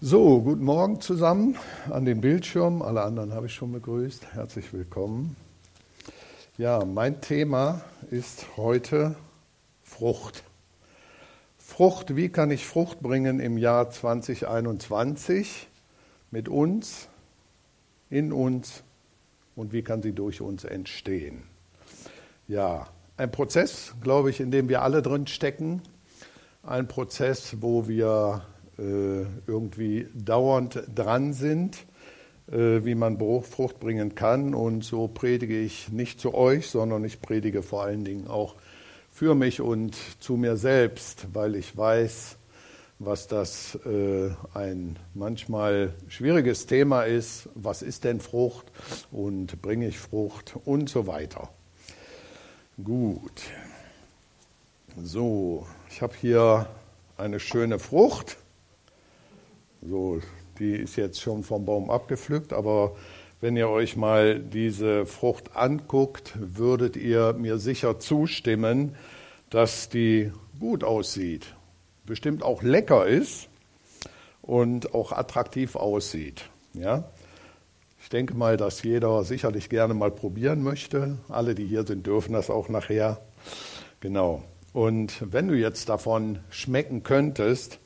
So, guten Morgen zusammen an den Bildschirmen. Alle anderen habe ich schon begrüßt. Herzlich willkommen. Ja, mein Thema ist heute Frucht. Frucht, wie kann ich Frucht bringen im Jahr 2021 mit uns, in uns und wie kann sie durch uns entstehen? Ja, ein Prozess, glaube ich, in dem wir alle drin stecken. Ein Prozess, wo wir irgendwie dauernd dran sind, äh, wie man Frucht bringen kann. Und so predige ich nicht zu euch, sondern ich predige vor allen Dingen auch für mich und zu mir selbst, weil ich weiß, was das äh, ein manchmal schwieriges Thema ist. Was ist denn Frucht und bringe ich Frucht und so weiter. Gut. So, ich habe hier eine schöne Frucht. So, die ist jetzt schon vom Baum abgepflückt, aber wenn ihr euch mal diese Frucht anguckt, würdet ihr mir sicher zustimmen, dass die gut aussieht, bestimmt auch lecker ist und auch attraktiv aussieht. Ja? Ich denke mal, dass jeder sicherlich gerne mal probieren möchte. Alle, die hier sind, dürfen das auch nachher. Genau. Und wenn du jetzt davon schmecken könntest,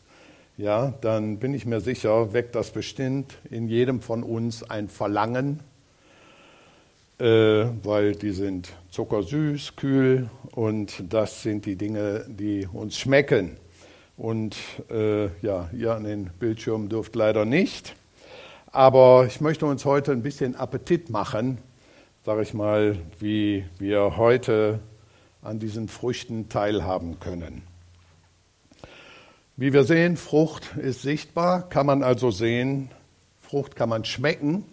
ja, dann bin ich mir sicher, weckt das bestimmt in jedem von uns ein Verlangen, äh, weil die sind zuckersüß, kühl und das sind die Dinge, die uns schmecken. Und äh, ja, ihr an den Bildschirmen dürft leider nicht. Aber ich möchte uns heute ein bisschen Appetit machen, sage ich mal, wie wir heute an diesen Früchten teilhaben können. Wie wir sehen, Frucht ist sichtbar, kann man also sehen, Frucht kann man schmecken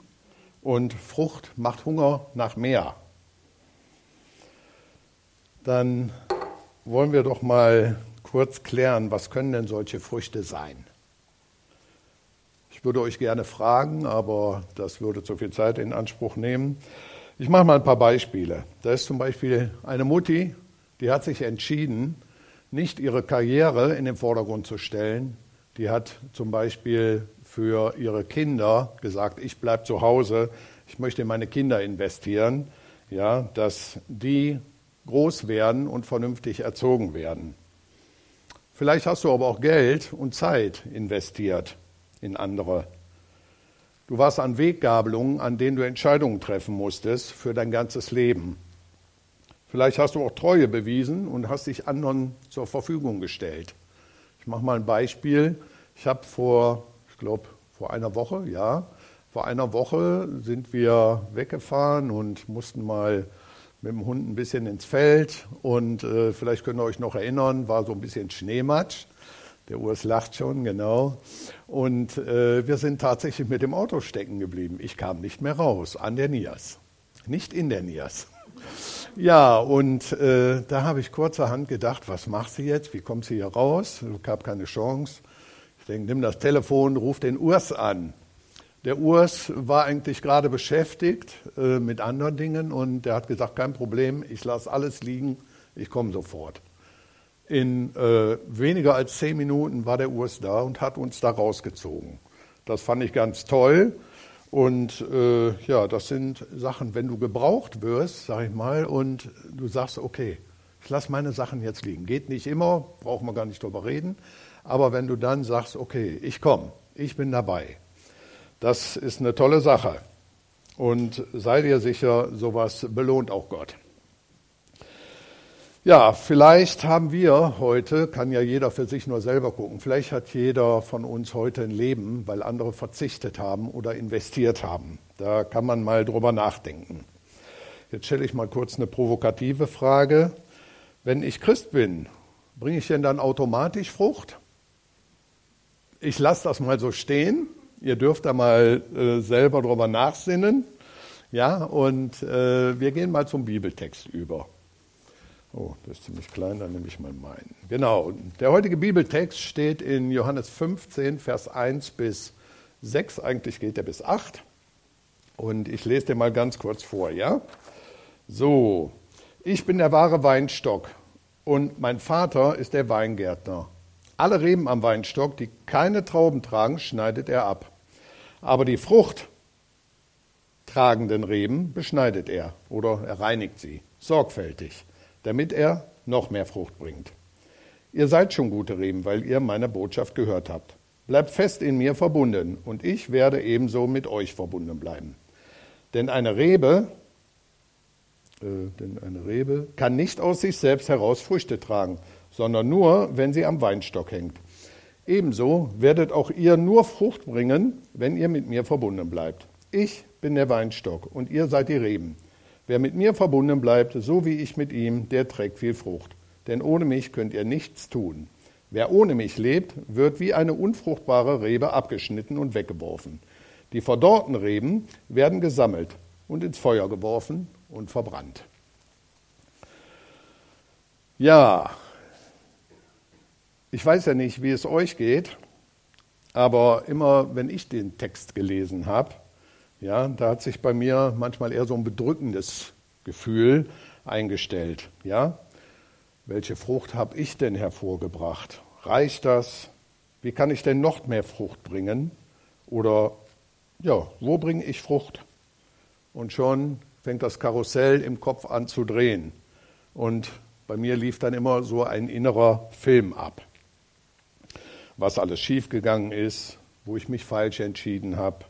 und Frucht macht Hunger nach mehr. Dann wollen wir doch mal kurz klären, was können denn solche Früchte sein? Ich würde euch gerne fragen, aber das würde zu viel Zeit in Anspruch nehmen. Ich mache mal ein paar Beispiele. Da ist zum Beispiel eine Mutti, die hat sich entschieden, nicht ihre Karriere in den Vordergrund zu stellen. Die hat zum Beispiel für ihre Kinder gesagt, ich bleibe zu Hause, ich möchte in meine Kinder investieren, ja, dass die groß werden und vernünftig erzogen werden. Vielleicht hast du aber auch Geld und Zeit investiert in andere. Du warst an Weggabelungen, an denen du Entscheidungen treffen musstest für dein ganzes Leben. Vielleicht hast du auch Treue bewiesen und hast dich anderen zur Verfügung gestellt. Ich mache mal ein Beispiel. Ich habe vor, ich glaube, vor einer Woche, ja, vor einer Woche sind wir weggefahren und mussten mal mit dem Hund ein bisschen ins Feld. Und äh, vielleicht könnt ihr euch noch erinnern, war so ein bisschen Schneematsch. Der Urs lacht schon, genau. Und äh, wir sind tatsächlich mit dem Auto stecken geblieben. Ich kam nicht mehr raus an der Nias. Nicht in der Nias. Ja, und äh, da habe ich kurzerhand gedacht, was macht sie jetzt? Wie kommt sie hier raus? Es gab keine Chance. Ich denke, nimm das Telefon, ruf den Urs an. Der Urs war eigentlich gerade beschäftigt äh, mit anderen Dingen und der hat gesagt, kein Problem, ich lasse alles liegen, ich komme sofort. In äh, weniger als zehn Minuten war der Urs da und hat uns da rausgezogen. Das fand ich ganz toll. Und äh, ja, das sind Sachen, wenn du gebraucht wirst, sag ich mal, und du sagst, okay, ich lasse meine Sachen jetzt liegen. Geht nicht immer, brauchen wir gar nicht drüber reden. Aber wenn du dann sagst, okay, ich komme, ich bin dabei, das ist eine tolle Sache. Und sei dir sicher, sowas belohnt auch Gott. Ja, vielleicht haben wir heute, kann ja jeder für sich nur selber gucken, vielleicht hat jeder von uns heute ein Leben, weil andere verzichtet haben oder investiert haben. Da kann man mal drüber nachdenken. Jetzt stelle ich mal kurz eine provokative Frage. Wenn ich Christ bin, bringe ich denn dann automatisch Frucht? Ich lasse das mal so stehen. Ihr dürft da mal äh, selber drüber nachsinnen. Ja, und äh, wir gehen mal zum Bibeltext über. Oh, das ist ziemlich klein, dann nehme ich mal meinen. Genau, der heutige Bibeltext steht in Johannes 15, Vers 1 bis 6, eigentlich geht er bis 8. Und ich lese dir mal ganz kurz vor, ja? So, ich bin der wahre Weinstock und mein Vater ist der Weingärtner. Alle Reben am Weinstock, die keine Trauben tragen, schneidet er ab. Aber die Frucht tragenden Reben beschneidet er oder er reinigt sie sorgfältig, damit er noch mehr Frucht bringt. Ihr seid schon gute Reben, weil ihr meine Botschaft gehört habt. Bleibt fest in mir verbunden und ich werde ebenso mit euch verbunden bleiben. Denn eine Rebe, äh, denn eine Rebe kann nicht aus sich selbst heraus Früchte tragen, sondern nur, wenn sie am Weinstock hängt. Ebenso werdet auch ihr nur Frucht bringen, wenn ihr mit mir verbunden bleibt. Ich bin der Weinstock und ihr seid die Reben. Wer mit mir verbunden bleibt, so wie ich mit ihm, der trägt viel Frucht. Denn ohne mich könnt ihr nichts tun. Wer ohne mich lebt, wird wie eine unfruchtbare Rebe abgeschnitten und weggeworfen. Die verdorrten Reben werden gesammelt und ins Feuer geworfen und verbrannt. Ja, ich weiß ja nicht, wie es euch geht, aber immer wenn ich den Text gelesen habe, ja, da hat sich bei mir manchmal eher so ein bedrückendes Gefühl eingestellt. Ja, welche Frucht habe ich denn hervorgebracht? Reicht das? Wie kann ich denn noch mehr Frucht bringen? Oder ja, wo bringe ich Frucht? Und schon fängt das Karussell im Kopf an zu drehen. Und bei mir lief dann immer so ein innerer Film ab. Was alles schiefgegangen ist, wo ich mich falsch entschieden habe,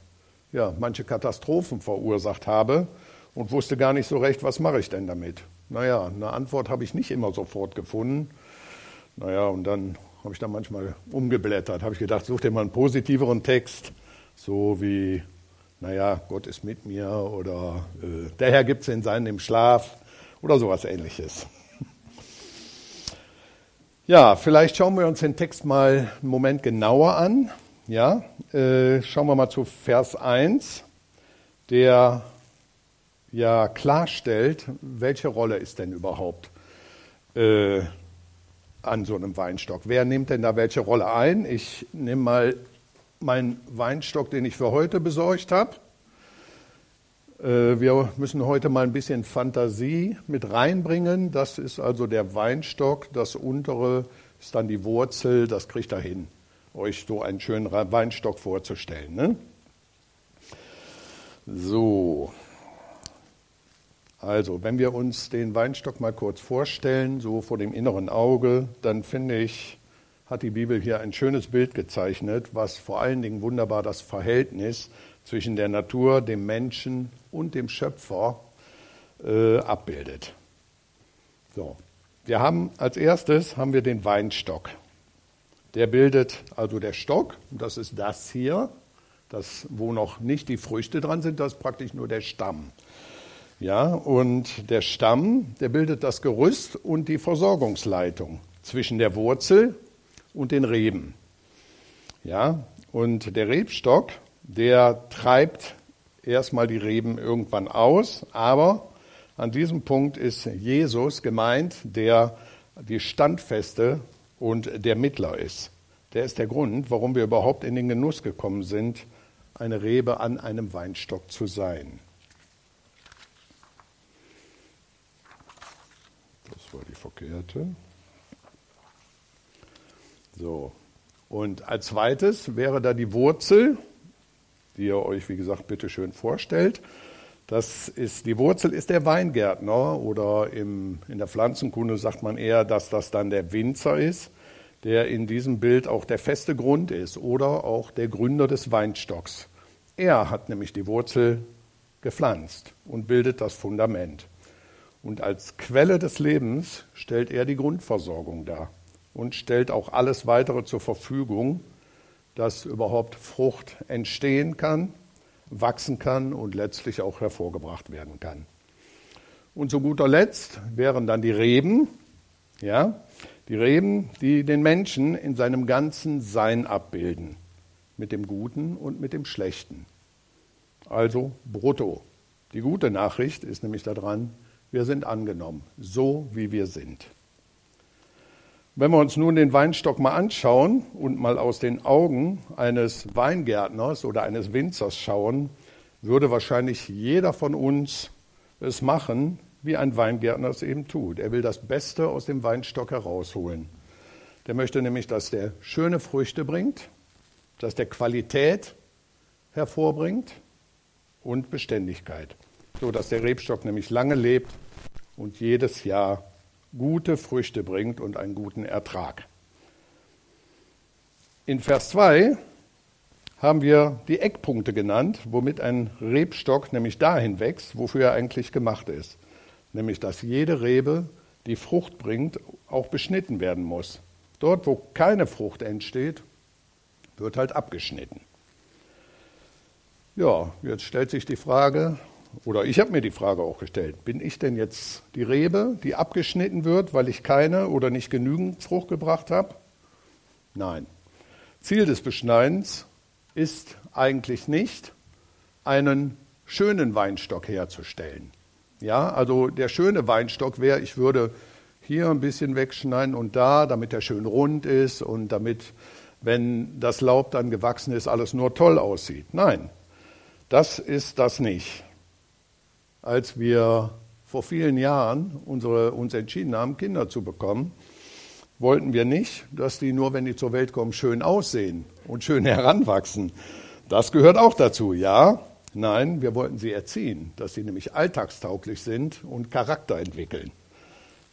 ja, manche Katastrophen verursacht habe und wusste gar nicht so recht, was mache ich denn damit. Naja, eine Antwort habe ich nicht immer sofort gefunden. Naja, und dann habe ich da manchmal umgeblättert, habe ich gedacht, such dir mal einen positiveren Text, so wie, naja, Gott ist mit mir oder äh, der Herr gibt es in seinem Schlaf oder sowas ähnliches. Ja, vielleicht schauen wir uns den Text mal einen Moment genauer an. Ja, äh, schauen wir mal zu Vers 1, der ja klarstellt, welche Rolle ist denn überhaupt äh, an so einem Weinstock. Wer nimmt denn da welche Rolle ein? Ich nehme mal meinen Weinstock, den ich für heute besorgt habe. Äh, wir müssen heute mal ein bisschen Fantasie mit reinbringen. Das ist also der Weinstock, das untere ist dann die Wurzel, das kriegt er hin euch so einen schönen Weinstock vorzustellen. Ne? So, also wenn wir uns den Weinstock mal kurz vorstellen, so vor dem inneren Auge, dann finde ich, hat die Bibel hier ein schönes Bild gezeichnet, was vor allen Dingen wunderbar das Verhältnis zwischen der Natur, dem Menschen und dem Schöpfer äh, abbildet. So, wir haben als erstes haben wir den Weinstock. Der bildet also der Stock, das ist das hier, das, wo noch nicht die Früchte dran sind, das ist praktisch nur der Stamm. Ja, und der Stamm, der bildet das Gerüst und die Versorgungsleitung zwischen der Wurzel und den Reben. Ja, und der Rebstock, der treibt erstmal die Reben irgendwann aus, aber an diesem Punkt ist Jesus gemeint, der die standfeste und der Mittler ist. Der ist der Grund, warum wir überhaupt in den Genuss gekommen sind, eine Rebe an einem Weinstock zu sein. Das war die verkehrte. So. Und als zweites wäre da die Wurzel, die ihr euch, wie gesagt, bitte schön vorstellt. Das ist, die Wurzel ist der Weingärtner oder im, in der Pflanzenkunde sagt man eher, dass das dann der Winzer ist, der in diesem Bild auch der feste Grund ist oder auch der Gründer des Weinstocks. Er hat nämlich die Wurzel gepflanzt und bildet das Fundament. Und als Quelle des Lebens stellt er die Grundversorgung dar und stellt auch alles weitere zur Verfügung, dass überhaupt Frucht entstehen kann wachsen kann und letztlich auch hervorgebracht werden kann. Und zu guter Letzt wären dann die Reben, ja, die Reben, die den Menschen in seinem ganzen Sein abbilden, mit dem Guten und mit dem Schlechten. Also brutto. Die gute Nachricht ist nämlich daran, wir sind angenommen, so wie wir sind. Wenn wir uns nun den Weinstock mal anschauen und mal aus den Augen eines Weingärtners oder eines Winzers schauen, würde wahrscheinlich jeder von uns es machen, wie ein Weingärtner es eben tut. Er will das Beste aus dem Weinstock herausholen. Der möchte nämlich, dass der schöne Früchte bringt, dass der Qualität hervorbringt und Beständigkeit, so dass der Rebstock nämlich lange lebt und jedes Jahr gute Früchte bringt und einen guten Ertrag. In Vers 2 haben wir die Eckpunkte genannt, womit ein Rebstock nämlich dahin wächst, wofür er eigentlich gemacht ist. Nämlich, dass jede Rebe, die Frucht bringt, auch beschnitten werden muss. Dort, wo keine Frucht entsteht, wird halt abgeschnitten. Ja, jetzt stellt sich die Frage, oder ich habe mir die Frage auch gestellt, bin ich denn jetzt die Rebe, die abgeschnitten wird, weil ich keine oder nicht genügend Frucht gebracht habe? Nein. Ziel des Beschneidens ist eigentlich nicht, einen schönen Weinstock herzustellen. Ja, also der schöne Weinstock wäre, ich würde hier ein bisschen wegschneiden und da, damit er schön rund ist und damit, wenn das Laub dann gewachsen ist, alles nur toll aussieht. Nein, das ist das nicht. Als wir vor vielen Jahren unsere, uns entschieden haben, Kinder zu bekommen, wollten wir nicht, dass die nur, wenn die zur Welt kommen, schön aussehen und schön heranwachsen. Das gehört auch dazu, ja. Nein, wir wollten sie erziehen, dass sie nämlich alltagstauglich sind und Charakter entwickeln.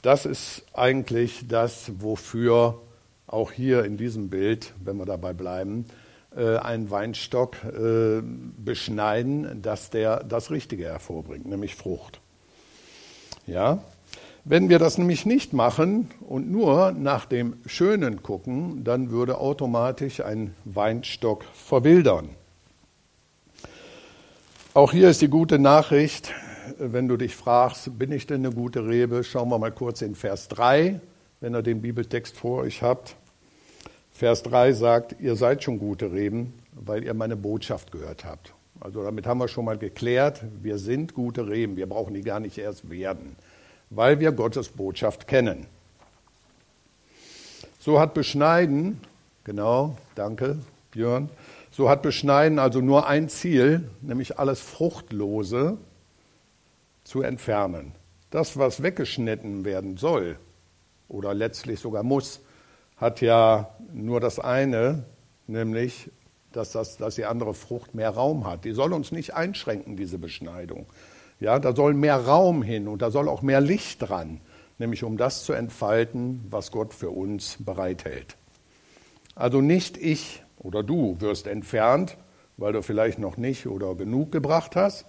Das ist eigentlich das, wofür auch hier in diesem Bild, wenn wir dabei bleiben, äh, einen Weinstock äh, beschneiden, dass der das Richtige hervorbringt, nämlich Frucht. Ja, wenn wir das nämlich nicht machen und nur nach dem Schönen gucken, dann würde automatisch ein Weinstock verwildern. Auch hier ist die gute Nachricht, wenn du dich fragst, bin ich denn eine gute Rebe? Schauen wir mal kurz in Vers 3, wenn ihr den Bibeltext vor euch habt. Vers 3 sagt, ihr seid schon gute Reben, weil ihr meine Botschaft gehört habt. Also damit haben wir schon mal geklärt, wir sind gute Reben, wir brauchen die gar nicht erst werden weil wir Gottes Botschaft kennen. So hat Beschneiden, genau, danke Björn, so hat Beschneiden also nur ein Ziel, nämlich alles Fruchtlose zu entfernen. Das, was weggeschnitten werden soll oder letztlich sogar muss, hat ja nur das eine, nämlich, dass, das, dass die andere Frucht mehr Raum hat. Die soll uns nicht einschränken, diese Beschneidung. Ja, da soll mehr Raum hin und da soll auch mehr Licht dran, nämlich um das zu entfalten, was Gott für uns bereithält. Also nicht ich oder du wirst entfernt, weil du vielleicht noch nicht oder genug gebracht hast,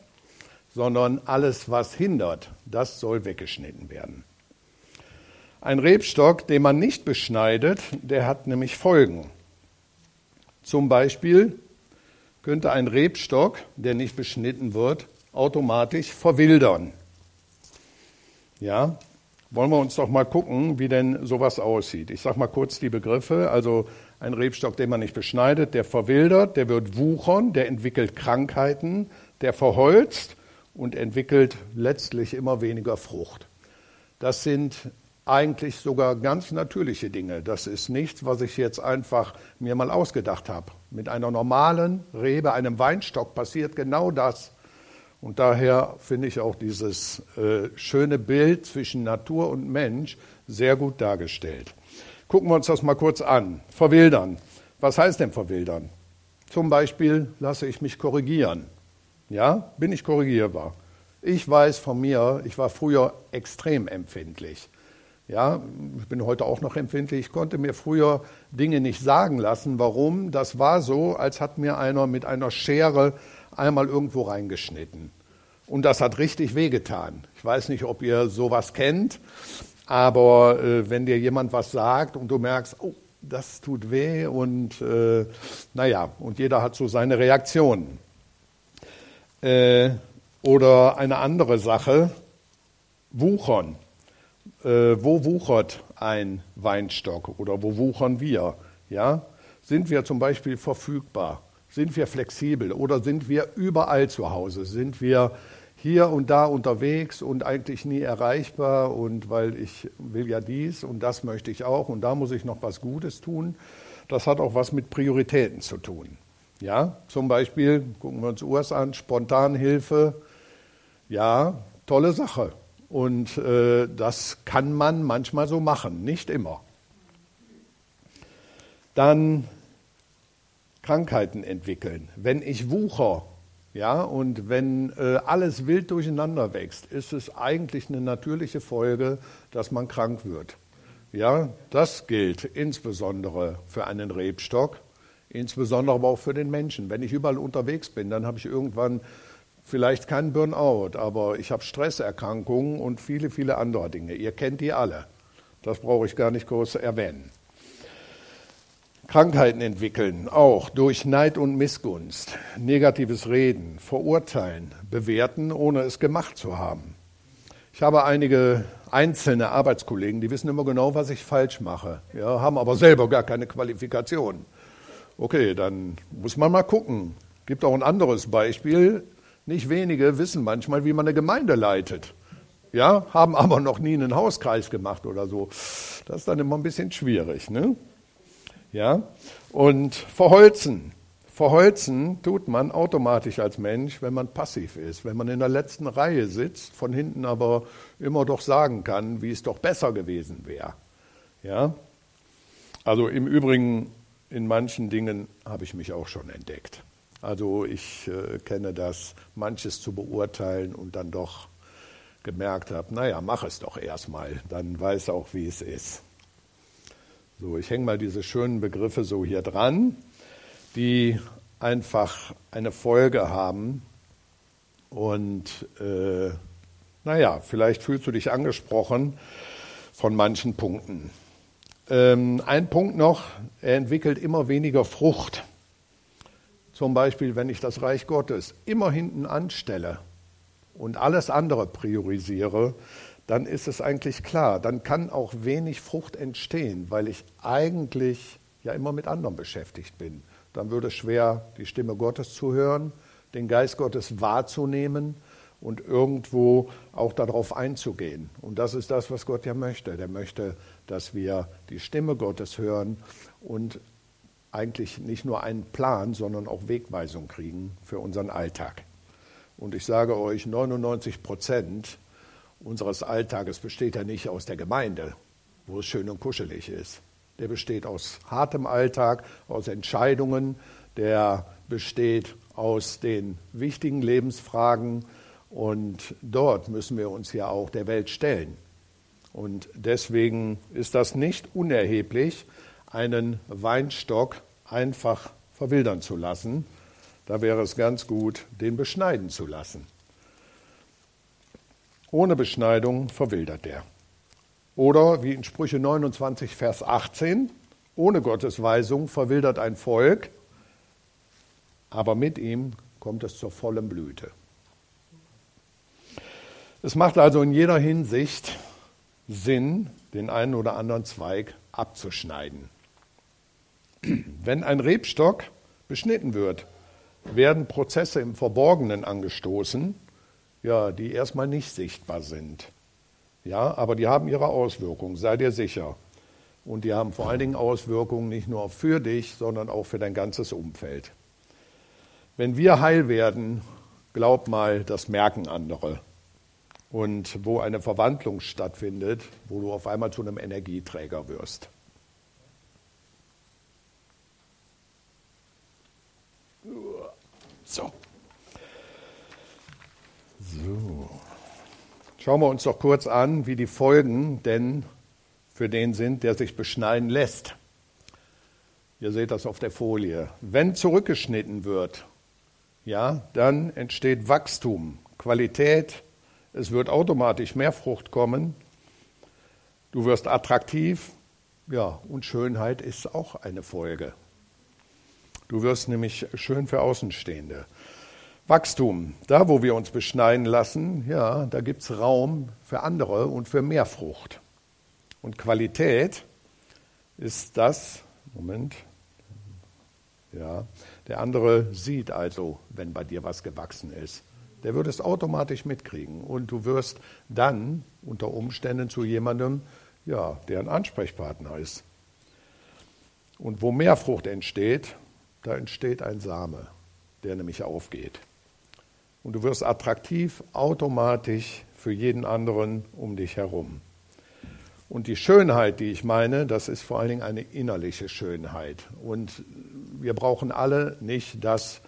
sondern alles, was hindert, das soll weggeschnitten werden. Ein Rebstock, den man nicht beschneidet, der hat nämlich Folgen. Zum Beispiel könnte ein Rebstock, der nicht beschnitten wird, automatisch verwildern. Ja, wollen wir uns doch mal gucken, wie denn sowas aussieht. Ich sage mal kurz die Begriffe. Also ein Rebstock, den man nicht beschneidet, der verwildert, der wird wuchern, der entwickelt Krankheiten, der verholzt und entwickelt letztlich immer weniger Frucht. Das sind eigentlich sogar ganz natürliche Dinge. Das ist nichts, was ich jetzt einfach mir mal ausgedacht habe. Mit einer normalen Rebe, einem Weinstock passiert genau das. Und daher finde ich auch dieses äh, schöne Bild zwischen Natur und Mensch sehr gut dargestellt. Gucken wir uns das mal kurz an. Verwildern. Was heißt denn verwildern? Zum Beispiel lasse ich mich korrigieren. Ja, bin ich korrigierbar? Ich weiß von mir, ich war früher extrem empfindlich. Ja, ich bin heute auch noch empfindlich. Ich konnte mir früher Dinge nicht sagen lassen. Warum? Das war so, als hat mir einer mit einer Schere einmal irgendwo reingeschnitten. Und das hat richtig wehgetan. Ich weiß nicht, ob ihr sowas kennt, aber äh, wenn dir jemand was sagt und du merkst, oh, das tut weh und äh, naja, und jeder hat so seine Reaktionen. Äh, oder eine andere Sache, wuchern. Äh, wo wuchert ein Weinstock oder wo wuchern wir? Ja? Sind wir zum Beispiel verfügbar? Sind wir flexibel oder sind wir überall zu Hause? Sind wir hier und da unterwegs und eigentlich nie erreichbar und weil ich will ja dies und das möchte ich auch und da muss ich noch was Gutes tun. Das hat auch was mit Prioritäten zu tun. Ja, zum Beispiel gucken wir uns US an, Spontanhilfe. Ja, tolle Sache. Und äh, das kann man manchmal so machen, nicht immer. Dann Krankheiten entwickeln. Wenn ich wucher, ja, und wenn äh, alles wild durcheinander wächst, ist es eigentlich eine natürliche Folge, dass man krank wird. Ja, das gilt insbesondere für einen Rebstock, insbesondere aber auch für den Menschen. Wenn ich überall unterwegs bin, dann habe ich irgendwann vielleicht keinen Burnout, aber ich habe Stresserkrankungen und viele, viele andere Dinge. Ihr kennt die alle. Das brauche ich gar nicht groß erwähnen. Krankheiten entwickeln, auch durch Neid und Missgunst, negatives Reden, verurteilen, bewerten, ohne es gemacht zu haben. Ich habe einige einzelne Arbeitskollegen, die wissen immer genau, was ich falsch mache, ja, haben aber selber gar keine Qualifikation. Okay, dann muss man mal gucken. Gibt auch ein anderes Beispiel. Nicht wenige wissen manchmal, wie man eine Gemeinde leitet. Ja, haben aber noch nie einen Hauskreis gemacht oder so. Das ist dann immer ein bisschen schwierig. Ne? Ja? Und verholzen. Verholzen tut man automatisch als Mensch, wenn man passiv ist, wenn man in der letzten Reihe sitzt, von hinten aber immer doch sagen kann, wie es doch besser gewesen wäre. Ja? Also im Übrigen, in manchen Dingen habe ich mich auch schon entdeckt. Also ich äh, kenne das, manches zu beurteilen und dann doch gemerkt habe, naja, mach es doch erstmal, dann weiß auch, wie es ist. So, ich hänge mal diese schönen Begriffe so hier dran, die einfach eine Folge haben. Und äh, naja, vielleicht fühlst du dich angesprochen von manchen Punkten. Ähm, ein Punkt noch, er entwickelt immer weniger Frucht. Zum Beispiel, wenn ich das Reich Gottes immer hinten anstelle und alles andere priorisiere, dann ist es eigentlich klar, dann kann auch wenig Frucht entstehen, weil ich eigentlich ja immer mit anderen beschäftigt bin. Dann würde es schwer, die Stimme Gottes zu hören, den Geist Gottes wahrzunehmen und irgendwo auch darauf einzugehen. Und das ist das, was Gott ja möchte. Der möchte, dass wir die Stimme Gottes hören und eigentlich nicht nur einen Plan, sondern auch Wegweisung kriegen für unseren Alltag. Und ich sage euch, 99 Prozent unseres Alltages besteht ja nicht aus der Gemeinde, wo es schön und kuschelig ist. Der besteht aus hartem Alltag, aus Entscheidungen, der besteht aus den wichtigen Lebensfragen und dort müssen wir uns ja auch der Welt stellen. Und deswegen ist das nicht unerheblich, einen Weinstock einfach verwildern zu lassen. Da wäre es ganz gut, den beschneiden zu lassen. Ohne Beschneidung verwildert er. Oder wie in Sprüche 29, Vers 18, ohne Gottes Weisung verwildert ein Volk, aber mit ihm kommt es zur vollen Blüte. Es macht also in jeder Hinsicht Sinn, den einen oder anderen Zweig abzuschneiden. Wenn ein Rebstock beschnitten wird, werden Prozesse im Verborgenen angestoßen, ja, die erstmal nicht sichtbar sind. Ja, aber die haben ihre Auswirkungen, sei dir sicher. Und die haben vor allen Dingen Auswirkungen nicht nur für dich, sondern auch für dein ganzes Umfeld. Wenn wir heil werden, glaub mal, das merken andere. Und wo eine Verwandlung stattfindet, wo du auf einmal zu einem Energieträger wirst. So. So. Schauen wir uns doch kurz an, wie die Folgen denn für den sind, der sich beschneiden lässt. Ihr seht das auf der Folie. Wenn zurückgeschnitten wird, ja, dann entsteht Wachstum, Qualität, es wird automatisch mehr Frucht kommen, du wirst attraktiv, ja, und Schönheit ist auch eine Folge. Du wirst nämlich schön für Außenstehende. Wachstum, da wo wir uns beschneiden lassen, ja, da gibt es Raum für andere und für mehr Frucht. Und Qualität ist das, Moment, ja, der andere sieht also, wenn bei dir was gewachsen ist. Der wird es automatisch mitkriegen und du wirst dann unter Umständen zu jemandem, ja, der ein Ansprechpartner ist. Und wo mehr Frucht entsteht, da entsteht ein Same, der nämlich aufgeht. Und du wirst attraktiv automatisch für jeden anderen um dich herum. Und die Schönheit, die ich meine, das ist vor allen Dingen eine innerliche Schönheit. Und wir brauchen alle nicht das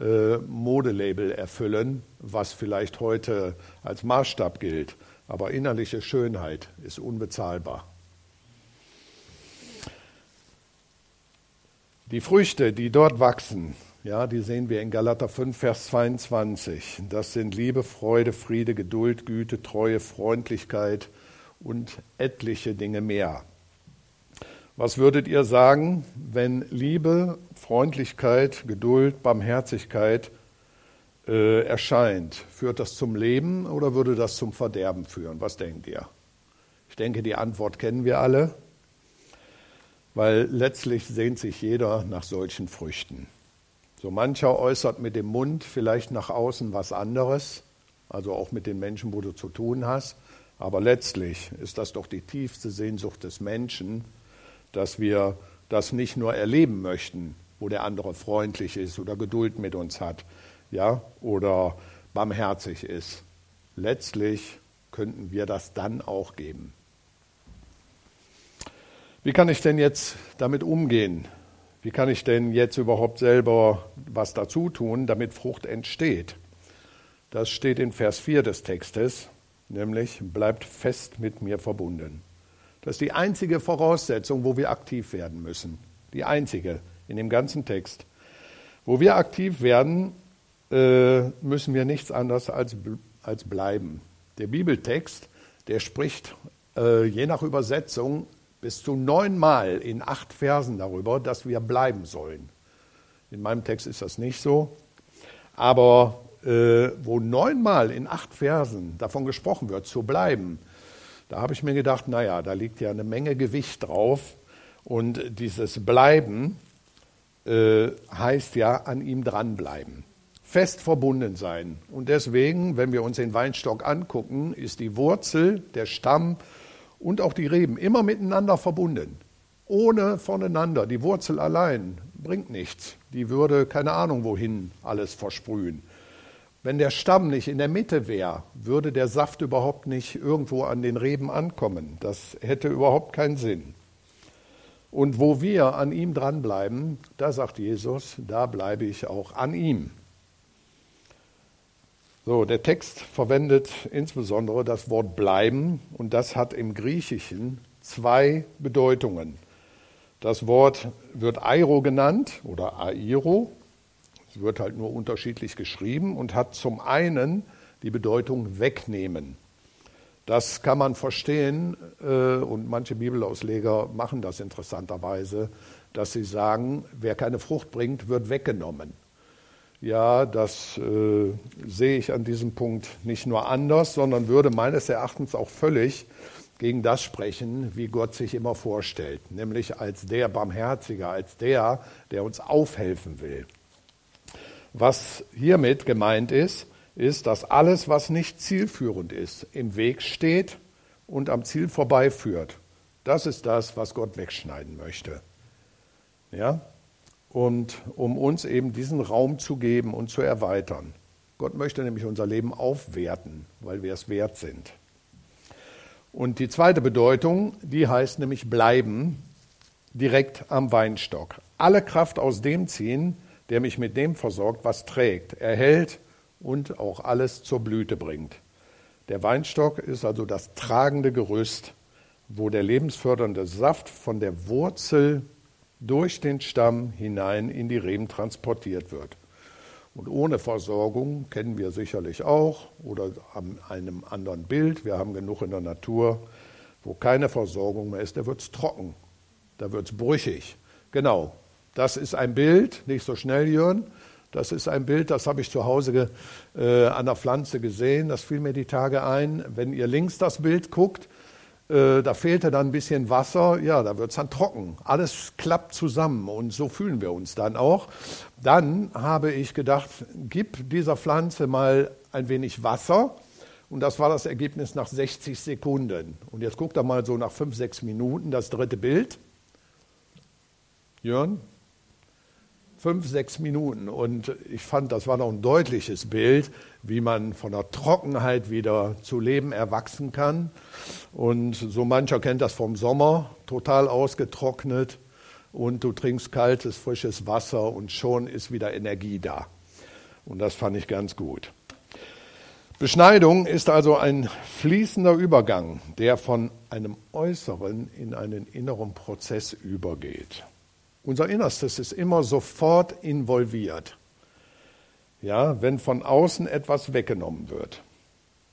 äh, Modelabel erfüllen, was vielleicht heute als Maßstab gilt. Aber innerliche Schönheit ist unbezahlbar. Die Früchte, die dort wachsen, ja, die sehen wir in Galater 5, Vers 22. Das sind Liebe, Freude, Friede, Geduld, Güte, Treue, Freundlichkeit und etliche Dinge mehr. Was würdet ihr sagen, wenn Liebe, Freundlichkeit, Geduld, Barmherzigkeit äh, erscheint? Führt das zum Leben oder würde das zum Verderben führen? Was denkt ihr? Ich denke, die Antwort kennen wir alle, weil letztlich sehnt sich jeder nach solchen Früchten. So mancher äußert mit dem Mund vielleicht nach außen was anderes, also auch mit den Menschen, wo du zu tun hast. Aber letztlich ist das doch die tiefste Sehnsucht des Menschen, dass wir das nicht nur erleben möchten, wo der andere freundlich ist oder Geduld mit uns hat, ja, oder barmherzig ist. Letztlich könnten wir das dann auch geben. Wie kann ich denn jetzt damit umgehen? Wie kann ich denn jetzt überhaupt selber was dazu tun, damit Frucht entsteht? Das steht in Vers 4 des Textes, nämlich bleibt fest mit mir verbunden. Das ist die einzige Voraussetzung, wo wir aktiv werden müssen. Die einzige in dem ganzen Text. Wo wir aktiv werden, äh, müssen wir nichts anderes als, bleiben. Der Bibeltext, der spricht äh, je nach Übersetzung bis zu neunmal in acht Versen darüber, dass wir bleiben sollen. In meinem Text ist das nicht so. Aber äh, wo neunmal in acht Versen davon gesprochen wird, zu bleiben, da habe ich mir gedacht, naja, da liegt ja eine Menge Gewicht drauf. Und dieses Bleiben äh, heißt ja an ihm dranbleiben, fest verbunden sein. Und deswegen, wenn wir uns den Weinstock angucken, ist die Wurzel, der Stamm und auch die Reben immer miteinander verbunden. Ohne voneinander. Die Wurzel allein bringt nichts. Die würde keine Ahnung wohin alles versprühen. Wenn der Stamm nicht in der Mitte wäre, würde der Saft überhaupt nicht irgendwo an den Reben ankommen. Das hätte überhaupt keinen Sinn. Und wo wir an ihm dranbleiben, da sagt Jesus, da bleibe ich auch an ihm. So, der Text verwendet insbesondere das Wort bleiben und das hat im Griechischen zwei Bedeutungen. Das Wort wird Airo genannt oder Airo. Es wird halt nur unterschiedlich geschrieben und hat zum einen die Bedeutung wegnehmen. Das kann man verstehen äh, und manche Bibelausleger machen das interessanterweise, dass sie sagen, wer keine Frucht bringt, wird weggenommen. Ja, das äh, sehe ich an diesem Punkt nicht nur anders, sondern würde meines Erachtens auch völlig gegen das sprechen, wie Gott sich immer vorstellt, nämlich als der Barmherzige, als der, der uns aufhelfen will. Was hiermit gemeint ist, ist, dass alles, was nicht zielführend ist, im Weg steht und am Ziel vorbeiführt. Das ist das, was Gott wegschneiden möchte. Ja? Und um uns eben diesen Raum zu geben und zu erweitern. Gott möchte nämlich unser Leben aufwerten, weil wir es wert sind. Und die zweite Bedeutung, die heißt nämlich bleiben direkt am Weinstock. Alle Kraft aus dem ziehen, der mich mit dem versorgt, was trägt, erhält und auch alles zur Blüte bringt. Der Weinstock ist also das tragende Gerüst, wo der lebensfördernde Saft von der Wurzel durch den Stamm hinein in die Reben transportiert wird. Und ohne Versorgung kennen wir sicherlich auch oder an einem anderen Bild. Wir haben genug in der Natur, wo keine Versorgung mehr ist, da wird es trocken, da wird es brüchig. Genau, das ist ein Bild, nicht so schnell, Jörn. Das ist ein Bild, das habe ich zu Hause äh, an der Pflanze gesehen. Das fiel mir die Tage ein. Wenn ihr links das Bild guckt, äh, da fehlte dann ein bisschen Wasser, ja, da wird es dann trocken. Alles klappt zusammen und so fühlen wir uns dann auch. Dann habe ich gedacht, gib dieser Pflanze mal ein wenig Wasser. Und das war das Ergebnis nach 60 Sekunden. Und jetzt guckt er mal so nach 5, 6 Minuten das dritte Bild. Jörn? Fünf, sechs Minuten. Und ich fand, das war noch ein deutliches Bild, wie man von der Trockenheit wieder zu Leben erwachsen kann. Und so mancher kennt das vom Sommer, total ausgetrocknet. Und du trinkst kaltes, frisches Wasser und schon ist wieder Energie da. Und das fand ich ganz gut. Beschneidung ist also ein fließender Übergang, der von einem äußeren in einen inneren Prozess übergeht. Unser Innerstes ist immer sofort involviert. Ja, wenn von außen etwas weggenommen wird.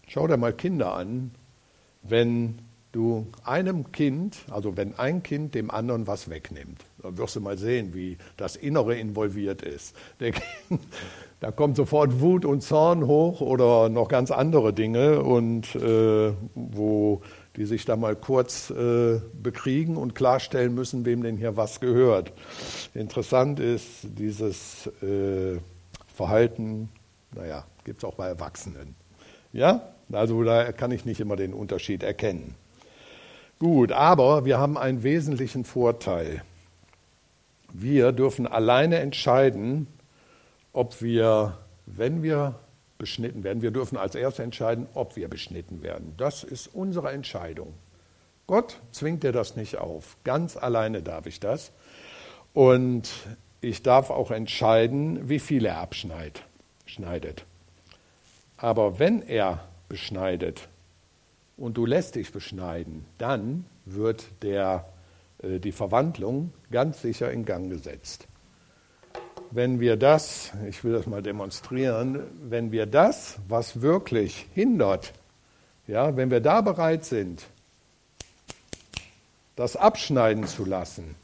Schau dir mal Kinder an, wenn du einem Kind, also wenn ein Kind dem anderen was wegnimmt, dann wirst du mal sehen, wie das Innere involviert ist. da kommt sofort Wut und Zorn hoch oder noch ganz andere Dinge und äh, wo die sich da mal kurz äh, bekriegen und klarstellen müssen, wem denn hier was gehört. Interessant ist dieses äh, Verhalten, naja, gibt es auch bei Erwachsenen. Ja, also da kann ich nicht immer den Unterschied erkennen. Gut, aber wir haben einen wesentlichen Vorteil. Wir dürfen alleine entscheiden, ob wir, wenn wir beschnitten werden. Wir dürfen als erstes entscheiden, ob wir beschnitten werden. Das ist unsere Entscheidung. Gott zwingt dir das nicht auf. Ganz alleine darf ich das. Und ich darf auch entscheiden, wie viel er abschneidet. Aber wenn er beschneidet und du lässt dich beschneiden, dann wird der, äh, die Verwandlung ganz sicher in Gang gesetzt wenn wir das, ich will das mal demonstrieren, wenn wir das, was wirklich hindert, ja, wenn wir da bereit sind, das abschneiden zu lassen,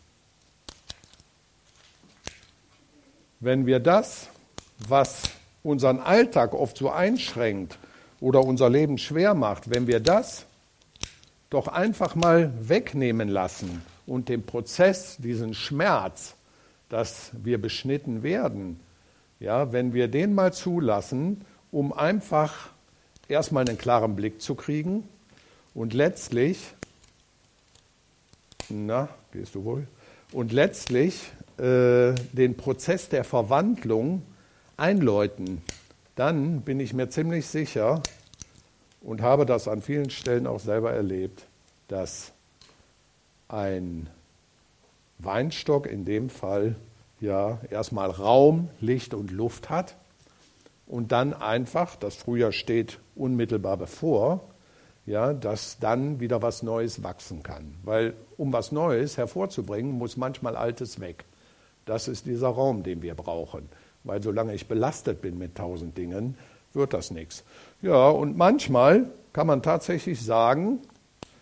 wenn wir das, was unseren Alltag oft so einschränkt oder unser Leben schwer macht, wenn wir das doch einfach mal wegnehmen lassen und den Prozess, diesen Schmerz, dass wir beschnitten werden, ja, wenn wir den mal zulassen, um einfach erstmal einen klaren Blick zu kriegen und letztlich, na, gehst du wohl, und letztlich äh, den Prozess der Verwandlung einläuten, dann bin ich mir ziemlich sicher und habe das an vielen Stellen auch selber erlebt, dass ein Weinstock in dem Fall ja erstmal Raum, Licht und Luft hat und dann einfach, das Frühjahr steht unmittelbar bevor, ja, dass dann wieder was Neues wachsen kann. Weil um was Neues hervorzubringen, muss manchmal Altes weg. Das ist dieser Raum, den wir brauchen. Weil solange ich belastet bin mit tausend Dingen, wird das nichts. Ja, und manchmal kann man tatsächlich sagen,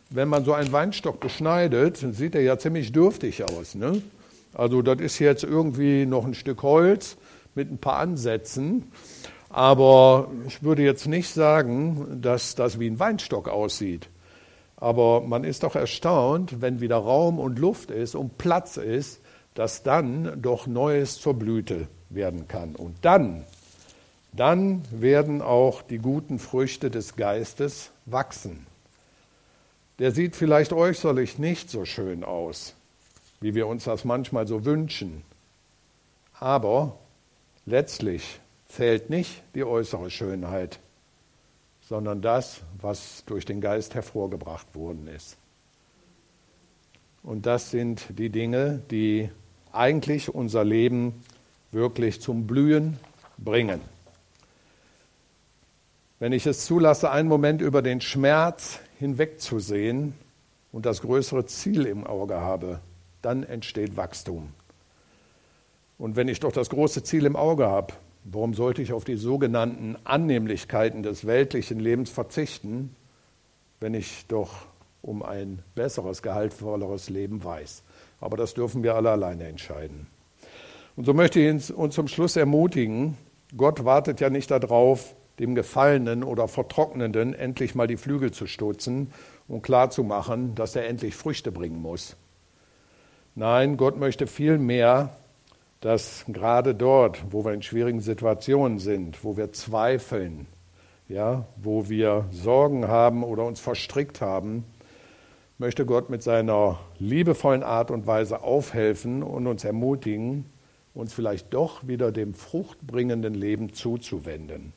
wenn man so einen Weinstock beschneidet, sieht er ja ziemlich dürftig aus. Ne? Also das ist jetzt irgendwie noch ein Stück Holz mit ein paar Ansätzen. Aber ich würde jetzt nicht sagen, dass das wie ein Weinstock aussieht. Aber man ist doch erstaunt, wenn wieder Raum und Luft ist und Platz ist, dass dann doch Neues zur Blüte werden kann. Und dann, dann werden auch die guten Früchte des Geistes wachsen der sieht vielleicht äußerlich nicht so schön aus, wie wir uns das manchmal so wünschen. Aber letztlich zählt nicht die äußere Schönheit, sondern das, was durch den Geist hervorgebracht worden ist. Und das sind die Dinge, die eigentlich unser Leben wirklich zum Blühen bringen. Wenn ich es zulasse, einen Moment über den Schmerz hinwegzusehen und das größere Ziel im Auge habe, dann entsteht Wachstum. Und wenn ich doch das große Ziel im Auge habe, warum sollte ich auf die sogenannten Annehmlichkeiten des weltlichen Lebens verzichten, wenn ich doch um ein besseres, gehaltvolleres Leben weiß? Aber das dürfen wir alle alleine entscheiden. Und so möchte ich uns zum Schluss ermutigen, Gott wartet ja nicht darauf, dem Gefallenen oder Vertrocknenden endlich mal die Flügel zu stutzen und klarzumachen, dass er endlich Früchte bringen muss. Nein, Gott möchte viel mehr, dass gerade dort, wo wir in schwierigen Situationen sind, wo wir zweifeln, ja, wo wir Sorgen haben oder uns verstrickt haben, möchte Gott mit seiner liebevollen Art und Weise aufhelfen und uns ermutigen uns vielleicht doch wieder dem fruchtbringenden Leben zuzuwenden.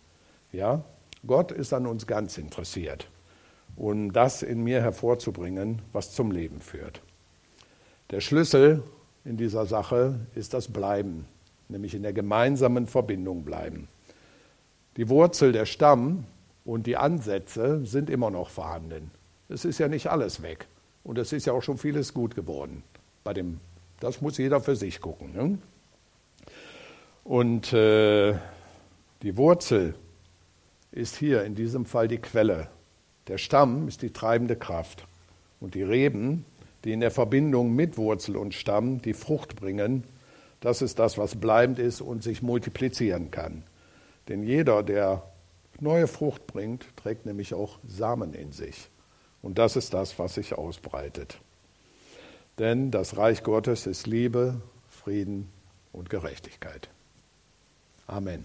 Ja, Gott ist an uns ganz interessiert, um das in mir hervorzubringen, was zum Leben führt. Der Schlüssel in dieser Sache ist das Bleiben, nämlich in der gemeinsamen Verbindung bleiben. Die Wurzel, der Stamm und die Ansätze sind immer noch vorhanden. Es ist ja nicht alles weg. Und es ist ja auch schon vieles gut geworden. Bei dem, das muss jeder für sich gucken. Ne? Und äh, die Wurzel ist hier in diesem Fall die Quelle. Der Stamm ist die treibende Kraft. Und die Reben, die in der Verbindung mit Wurzel und Stamm die Frucht bringen, das ist das, was bleibend ist und sich multiplizieren kann. Denn jeder, der neue Frucht bringt, trägt nämlich auch Samen in sich. Und das ist das, was sich ausbreitet. Denn das Reich Gottes ist Liebe, Frieden und Gerechtigkeit. Amen.